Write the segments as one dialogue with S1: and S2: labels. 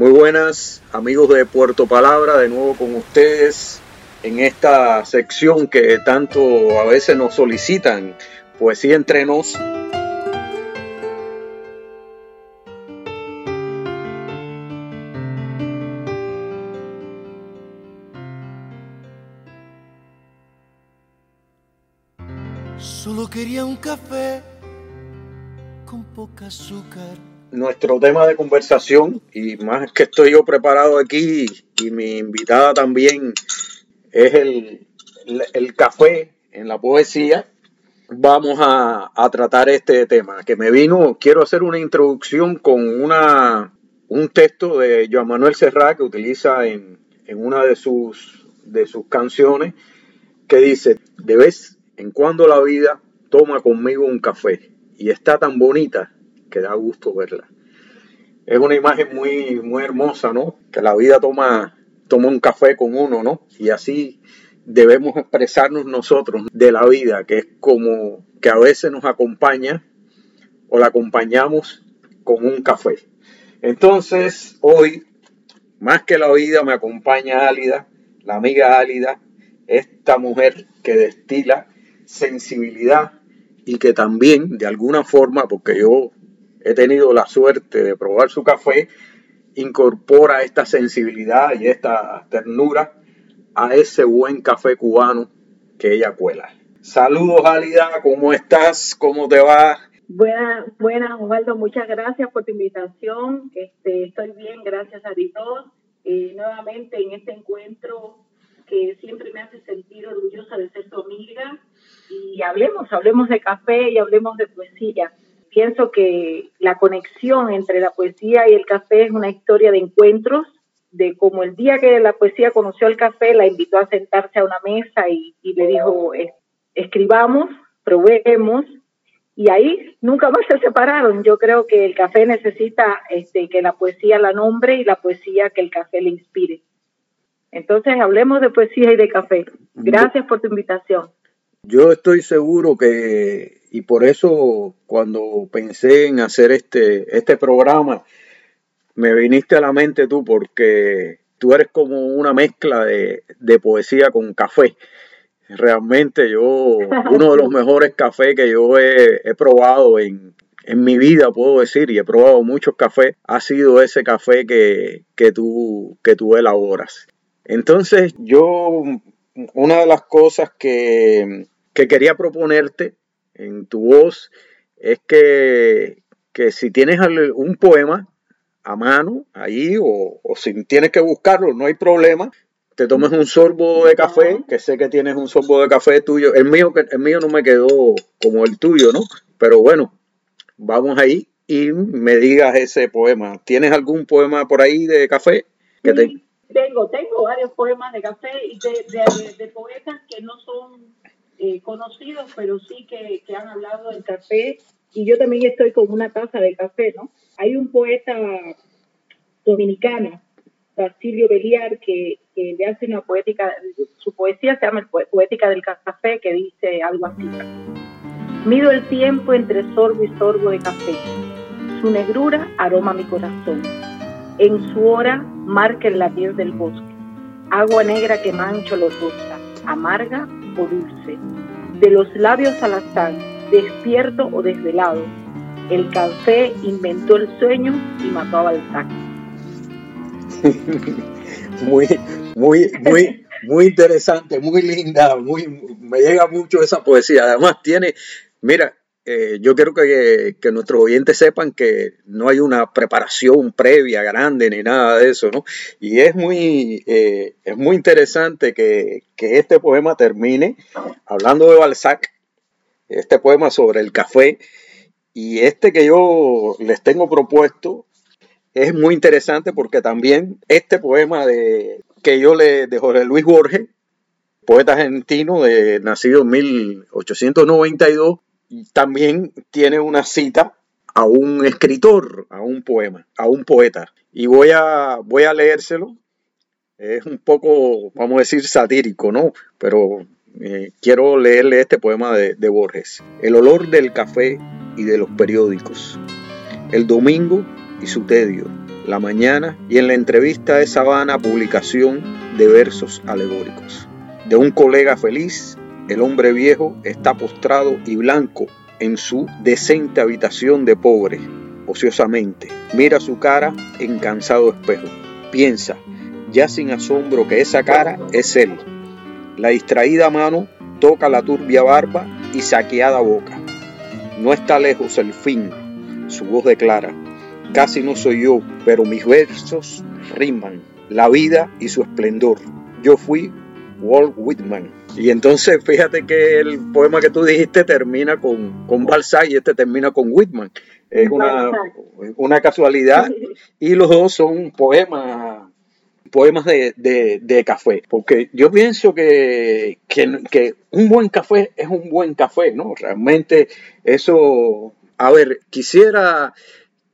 S1: Muy buenas amigos de Puerto Palabra, de nuevo con ustedes en esta sección que tanto a veces nos solicitan, poesía entre nos.
S2: Solo quería un café con poca azúcar
S1: nuestro tema de conversación y más que estoy yo preparado aquí y mi invitada también es el, el, café en la poesía, vamos a, a, tratar este tema que me vino, quiero hacer una introducción con una, un texto de Joan Manuel Serrat que utiliza en, en una de sus, de sus canciones que dice, de vez en cuando la vida toma conmigo un café y está tan bonita que da gusto verla. Es una imagen muy, muy hermosa, ¿no? Que la vida toma, toma un café con uno, ¿no? Y así debemos expresarnos nosotros de la vida, que es como que a veces nos acompaña o la acompañamos con un café. Entonces, hoy, más que la vida, me acompaña Álida, la amiga Álida, esta mujer que destila sensibilidad y que también, de alguna forma, porque yo he tenido la suerte de probar su café, incorpora esta sensibilidad y esta ternura a ese buen café cubano que ella cuela. Saludos, Alida, ¿cómo estás? ¿Cómo te va?
S3: Buenas, buenas, Osvaldo, muchas gracias por tu invitación. Este, estoy bien, gracias a todos. Eh, nuevamente en este encuentro que siempre me hace sentir orgullosa de ser tu amiga. Y hablemos, hablemos de café y hablemos de poesía pienso que la conexión entre la poesía y el café es una historia de encuentros, de como el día que la poesía conoció el café, la invitó a sentarse a una mesa y, le dijo, escribamos, probemos, y ahí nunca más se separaron. Yo creo que el café necesita este, que la poesía la nombre y la poesía que el café le inspire. Entonces, hablemos de poesía y de café. Gracias por tu invitación.
S1: Yo estoy seguro que y por eso cuando pensé en hacer este, este programa, me viniste a la mente tú porque tú eres como una mezcla de, poesía con café. Realmente yo, uno de los mejores cafés que yo he, probado en, mi vida, puedo decir, y he probado muchos cafés, ha sido ese café que, que, tú, que tú elaboras. Entonces yo, una de las cosas que, que quería proponerte en tu voz es que, si tienes un poema a mano ahí o, si tienes que buscarlo, no hay problema. Te tomes un sorbo de café, que sé que tienes un sorbo de café tuyo. El mío, el mío no me quedó como el tuyo, ¿no? Pero bueno, vamos ahí y me digas ese poema. ¿Tienes algún poema por ahí de café?
S3: Que Tengo, tengo varios poemas de café y de poetas que no son eh, conocidos, pero sí que, que, han hablado del café. Y yo también estoy con una taza de café, ¿no? Hay un poeta dominicano, Basilio Beliar, que, que le hace una poética, su poesía se llama Poética del Café, que dice algo así. Mido el tiempo entre sorbo y sorbo de café. Su negrura aroma mi corazón. En su hora marca el latir del bosque. Agua negra que mancho los rosa, amarga dulce, de los labios al azar, despierto o desvelado. El café inventó el sueño y mató a Balzac.
S1: muy, muy, muy, muy interesante, muy linda, muy, me llega mucho esa poesía. Además tiene, mira, eh, yo quiero que, nuestros oyentes sepan que no hay una preparación previa grande ni nada de eso, ¿no? Y es muy, eh, es muy interesante que, este poema termine hablando de Balzac, este poema sobre el café, y este que yo les tengo propuesto es muy interesante porque también este poema de, que yo le de Jorge Luis Borges, poeta argentino de, nacido en 1892, también tiene una cita a un escritor, a un poema, a un poeta. Y voy a, voy a leérselo. Es un poco, vamos a decir, satírico, ¿no? Pero eh, quiero leerle este poema de, de Borges. El olor del café y de los periódicos. El domingo y su tedio. La Mañana y en la entrevista de Sabana publicación de versos alegóricos. De un colega feliz, el hombre viejo está postrado y blanco en su decente habitación de pobre, ociosamente. Mira su cara en cansado espejo. Piensa, ya sin asombro, que esa cara es él. La distraída mano toca la turbia barba y saqueada boca. No está lejos el fin, su voz declara. Casi no soy yo, pero mis versos riman la vida y su esplendor. Yo fui Walt Whitman. Y entonces fíjate que el poema que tú dijiste termina con, con Balzac y este termina con Whitman. Es una, una casualidad y los dos son poemas poemas de, de, café, porque yo pienso que, que, que, un buen café es un buen café, ¿no? Realmente eso, a ver, quisiera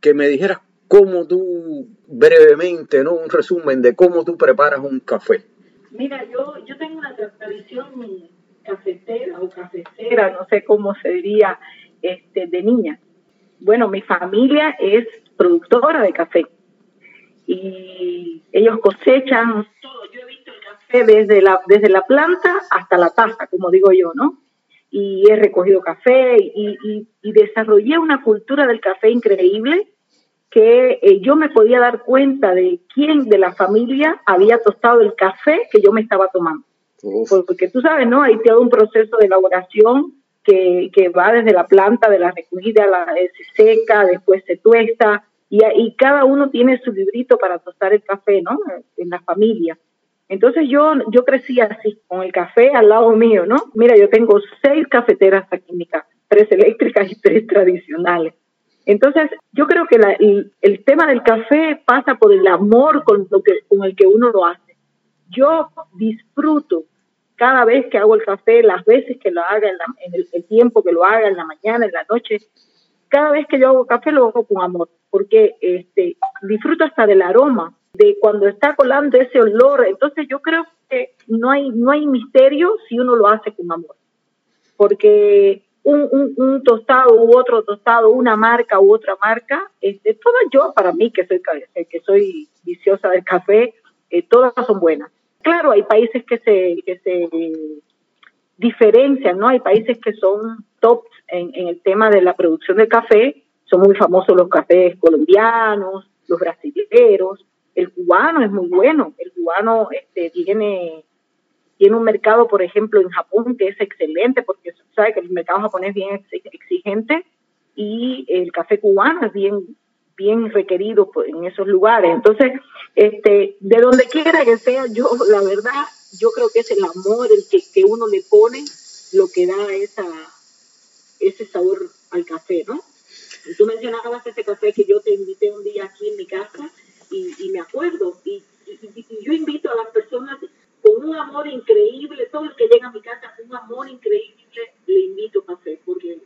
S1: que me dijeras cómo tú, brevemente, ¿no? Un resumen de cómo tú preparas un café.
S3: Mira, yo, yo tengo una tradición cafetera o cafetera, no sé cómo se diría, este, de niña. Bueno, mi familia es productora de café y ellos cosechan todo. Yo he visto el café desde la, desde la planta hasta la taza, como digo yo, ¿no? Y he recogido café y, y, y desarrollé una cultura del café increíble que eh, yo me podía dar cuenta de quién de la familia había tostado el café que yo me estaba tomando. Porque tú sabes, ¿no? Hay todo un proceso de elaboración que, que va desde la planta, de la recogida, la, eh, se seca, después se tuesta, y, y, cada uno tiene su librito para tostar el café, ¿no? En la familia. Entonces yo, yo crecí así, con el café al lado mío, ¿no? Mira, yo tengo seis cafeteras aquí en mi casa, tres eléctricas y tres tradicionales. Entonces, yo creo que el, tema del café pasa por el amor con, lo que, con el que uno lo hace. Yo disfruto cada vez que hago el café, las veces que lo haga, en, el, tiempo que lo haga, en la mañana, en la noche, cada vez que yo hago café lo hago con amor, porque este, disfruto hasta del aroma, de cuando está colando ese olor. Entonces yo creo que no hay, no hay misterio si uno lo hace con amor, porque un, un, tostado u otro tostado, una marca u otra marca, este, todas yo, para mí que soy, que soy viciosa del café, eh, todas son buenas. Claro, hay países que se, que se diferencian, ¿no? Hay países que son tops en, en el tema de la producción de café, son muy famosos los cafés colombianos, los brasileños, el cubano es muy bueno, el cubano este, tiene tiene un mercado, por ejemplo, en Japón que es excelente porque sabe que el mercado japonés es bien exigente y el café cubano es bien bien requerido en esos lugares. Entonces, este, de donde quiera que sea, yo la verdad, yo creo que es el amor el que, que uno le pone lo que da esa, ese sabor al café, ¿no? Y tú mencionabas ese café que yo te invité un día aquí en mi casa y, y me acuerdo, y, y, yo invito a las personas con un amor increíble, todo el que llega a mi casa con un amor increíble, le invito a café, porque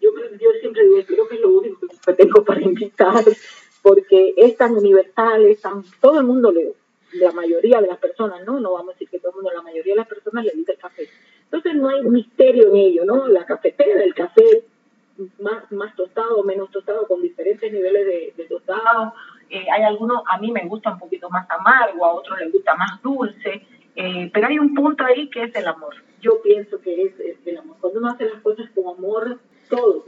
S3: yo, yo siempre digo, creo que es lo único que tengo para invitar, porque es tan universal, es tan, todo el mundo le, la mayoría de las personas, ¿no? No vamos a decir que todo el mundo, la mayoría de las personas le gusta el café. Entonces no hay misterio en ello, ¿no? La cafetera, el café más, más tostado, menos tostado, con diferentes niveles de, de tostado. Eh, hay algunos, a mí me gusta un poquito más amargo, a otros les gusta más dulce. Eh, pero hay un punto ahí que es el amor. Yo pienso que es, el amor. Cuando uno hace las cosas con amor, todo,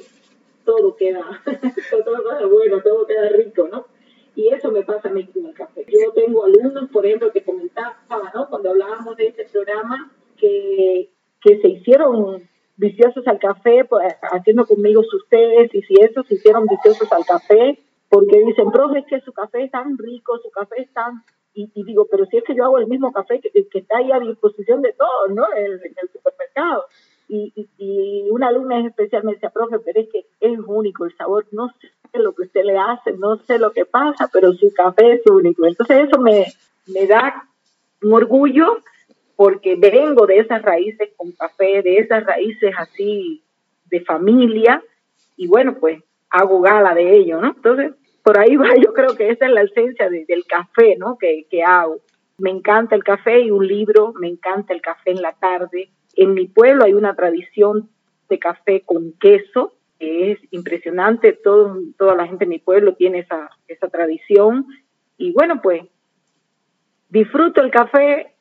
S3: todo queda, todo queda bueno, todo queda rico, ¿no? Y eso me pasa a mí con el café. Yo tengo alumnos, por ejemplo, que comentaban, ¿no? Cuando hablábamos de este programa, que, que se hicieron viciosos al café, pues, haciendo conmigo sus tés, y si esos se hicieron viciosos al café, porque dicen, profe, es que su café es tan rico, su café es tan y, digo, pero si es que yo hago el mismo café que, que está ahí a disposición de todos, ¿no? En, el supermercado. Y, y, una alumna en especial me decía, profe, pero es que es único el sabor, no sé lo que usted le hace, no sé lo que pasa, pero su café es único. Entonces eso me, me da un orgullo porque vengo de esas raíces con café, de esas raíces así de familia, y bueno, pues hago gala de ello, ¿no? Entonces, por ahí va, yo creo que esa es la esencia del café, ¿no? Que, que hago. Me encanta el café y un libro, me encanta el café en la tarde. En mi pueblo hay una tradición de café con queso, que es impresionante, Todo, toda la gente en mi pueblo tiene esa, esa tradición y bueno, pues disfruto el café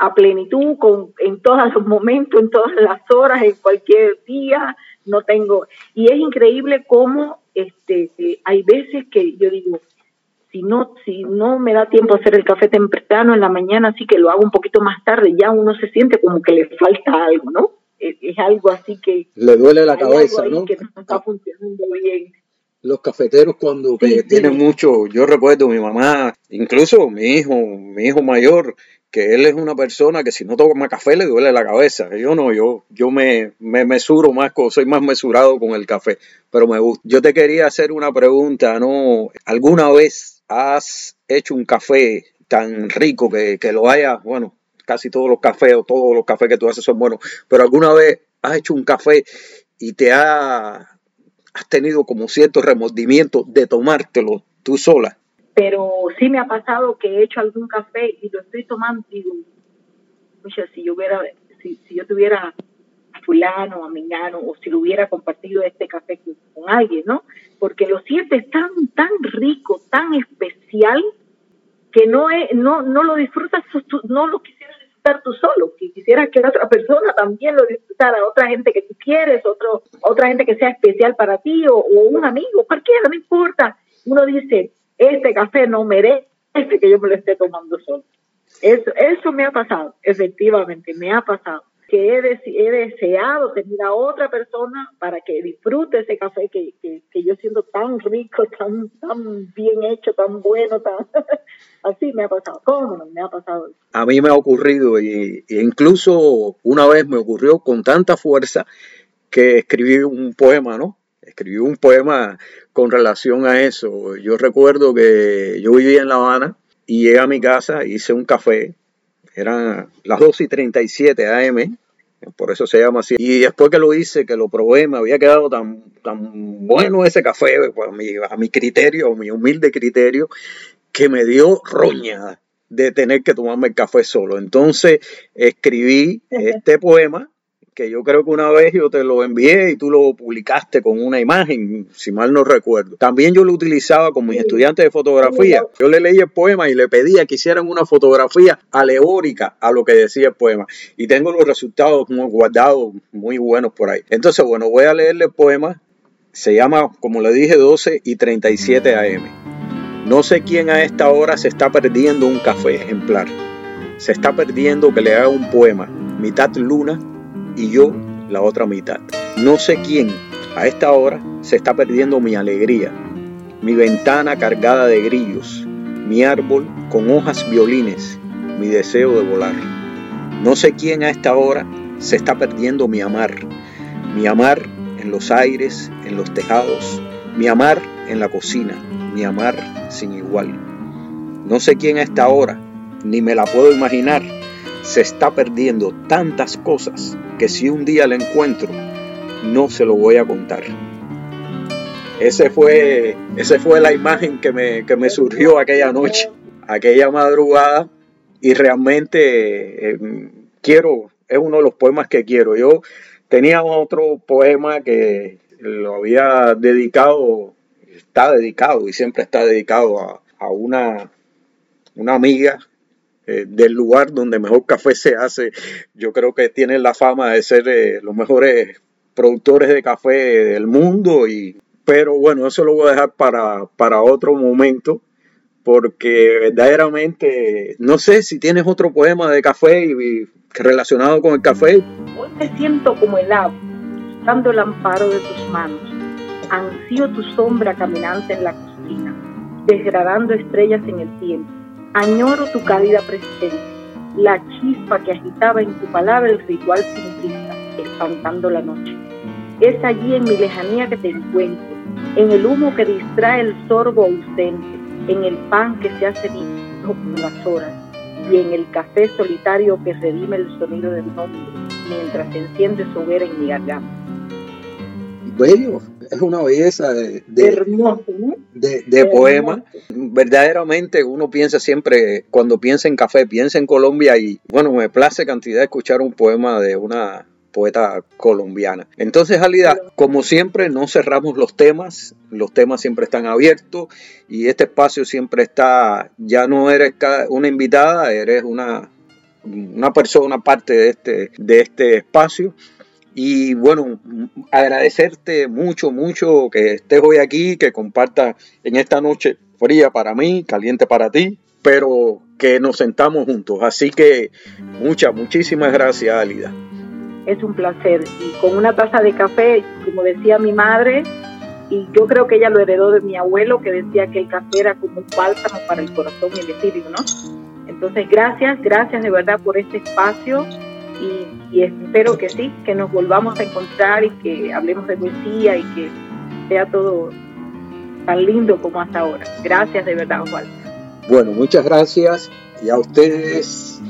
S3: a plenitud, con, en todos los momentos, en todas las horas, en cualquier día, no tengo, y es increíble cómo este, hay veces que yo digo, si no, si no me da tiempo hacer el café temprano en la mañana, así que lo hago un poquito más tarde, ya uno se siente como que le falta algo, ¿no? Es, algo así que...
S1: Le duele la cabeza, ¿no? Que no está funcionando bien los cafeteros cuando tienen mucho, yo recuerdo mi mamá, incluso mi hijo, mi hijo mayor, que él es una persona que si no toma café le duele la cabeza. Yo no, yo, yo me, me mesuro más, soy más mesurado con el café, pero me gusta. Yo te quería hacer una pregunta, ¿no? ¿Alguna vez has hecho un café tan rico que, que lo haya, bueno, casi todos los cafés o todos los cafés que tú haces son buenos, pero alguna vez has hecho un café y te ha has tenido como cierto remordimiento de tomártelo tú sola.
S3: Pero sí me ha pasado que he hecho algún café y lo estoy tomando y digo, si yo hubiera, si, yo tuviera a fulano, a mingano, o si lo hubiera compartido este café con, alguien, ¿no? Porque lo sientes tan, tan rico, tan especial, que no, es, no, no lo disfrutas, no lo quisieras estar tú solo, que quisieras que otra persona también lo disfrutara, otra gente que tú quieres, otro, otra gente que sea especial para ti o, un amigo, cualquiera, no importa. Uno dice, este café no merece que yo me lo esté tomando solo. Eso, eso me ha pasado, efectivamente, me ha pasado que he, deseado tener a otra persona para que disfrute ese café que, yo siento tan rico, tan, tan bien hecho, tan bueno, tan así me ha pasado. ¿Cómo no? Me ha pasado.
S1: A mí me ha ocurrido y, incluso una vez me ocurrió con tanta fuerza que escribí un poema, ¿no? Escribí un poema con relación a eso. Yo recuerdo que yo vivía en La Habana y llegué a mi casa, hice un café eran las 2 y 37 AM, por eso se llama así. Y después que lo hice, que lo probé, me había quedado tan, tan bueno ese café, pues, a, mi, a mi criterio, a mi humilde criterio, que me dio roña de tener que tomarme el café solo. Entonces escribí este poema que yo creo que una vez yo te lo envié y tú lo publicaste con una imagen, si mal no recuerdo. También yo lo utilizaba con mis estudiantes de fotografía. Yo le leí el poema y le pedía que hicieran una fotografía alegórica a lo que decía el poema. Y tengo los resultados guardados muy buenos por ahí. Entonces, bueno, voy a leerle el poema. Se llama, como le dije, 12 y 37 AM. No sé quién a esta hora se está perdiendo un café ejemplar. Se está perdiendo que le haga un poema, mitad luna, y yo la otra mitad. No sé quién a esta hora se está perdiendo mi alegría, mi ventana cargada de grillos, mi árbol con hojas violines, mi deseo de volar. No sé quién a esta hora se está perdiendo mi amar, mi amar en los aires, en los tejados, mi amar en la cocina, mi amar sin igual. No sé quién a esta hora, ni me la puedo imaginar, se está perdiendo tantas cosas que si un día la encuentro, no se lo voy a contar. Ese fue, ese fue la imagen que me, que me surgió aquella noche, aquella madrugada, y realmente eh, quiero, es uno de los poemas que quiero. Yo tenía otro poema que lo había dedicado, está dedicado y siempre está dedicado a, a una, una amiga eh, del lugar donde mejor café se hace. Yo creo que tienen la fama de ser eh, los mejores productores de café del mundo. Y, pero bueno, eso lo voy a dejar para, para otro momento porque verdaderamente no sé si tienes otro poema de café relacionado con el café.
S3: Hoy me siento como el agua, buscando el amparo de tus manos. Ansío tu sombra caminante en la cocina, desgradando estrellas en el tiempo Añoro tu cálida presencia, la chispa que agitaba en tu palabra el ritual simplista, espantando la noche. Es allí en mi lejanía que te encuentro, en el humo que distrae el sorbo ausente, en el pan que se hace visto con las horas y en el café solitario que redime el sonido del nombre mientras se enciende su hoguera en mi garganta
S1: bello, es una belleza de, de, poema. Verdaderamente uno piensa siempre, cuando piensa en café, piensa en Colombia y bueno, me place cantidad escuchar un poema de una poeta colombiana. Entonces, Alida, como siempre, no cerramos los temas, los temas siempre están abiertos y este espacio siempre está, ya no eres una invitada, eres una, una persona parte de este, de este espacio. Y bueno, agradecerte mucho, mucho que estés hoy aquí, que compartas en esta noche fría para mí, caliente para ti, pero que nos sentamos juntos. Así que muchas, muchísimas gracias, Alida.
S3: Es un placer. Y con una taza de café, como decía mi madre, y yo creo que ella lo heredó de mi abuelo, que decía que el café era como un bálsamo para el corazón y el espíritu, ¿no? Entonces, gracias, gracias de verdad por este espacio y, espero que sí, que nos volvamos a encontrar y que hablemos de poesía y que sea todo tan lindo como hasta ahora. Gracias de verdad, Osvaldo.
S1: Bueno, muchas gracias y a ustedes,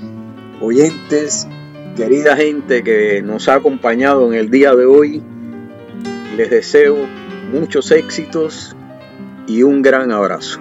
S1: oyentes, querida gente que nos ha acompañado en el día de hoy, les deseo muchos éxitos y un gran abrazo.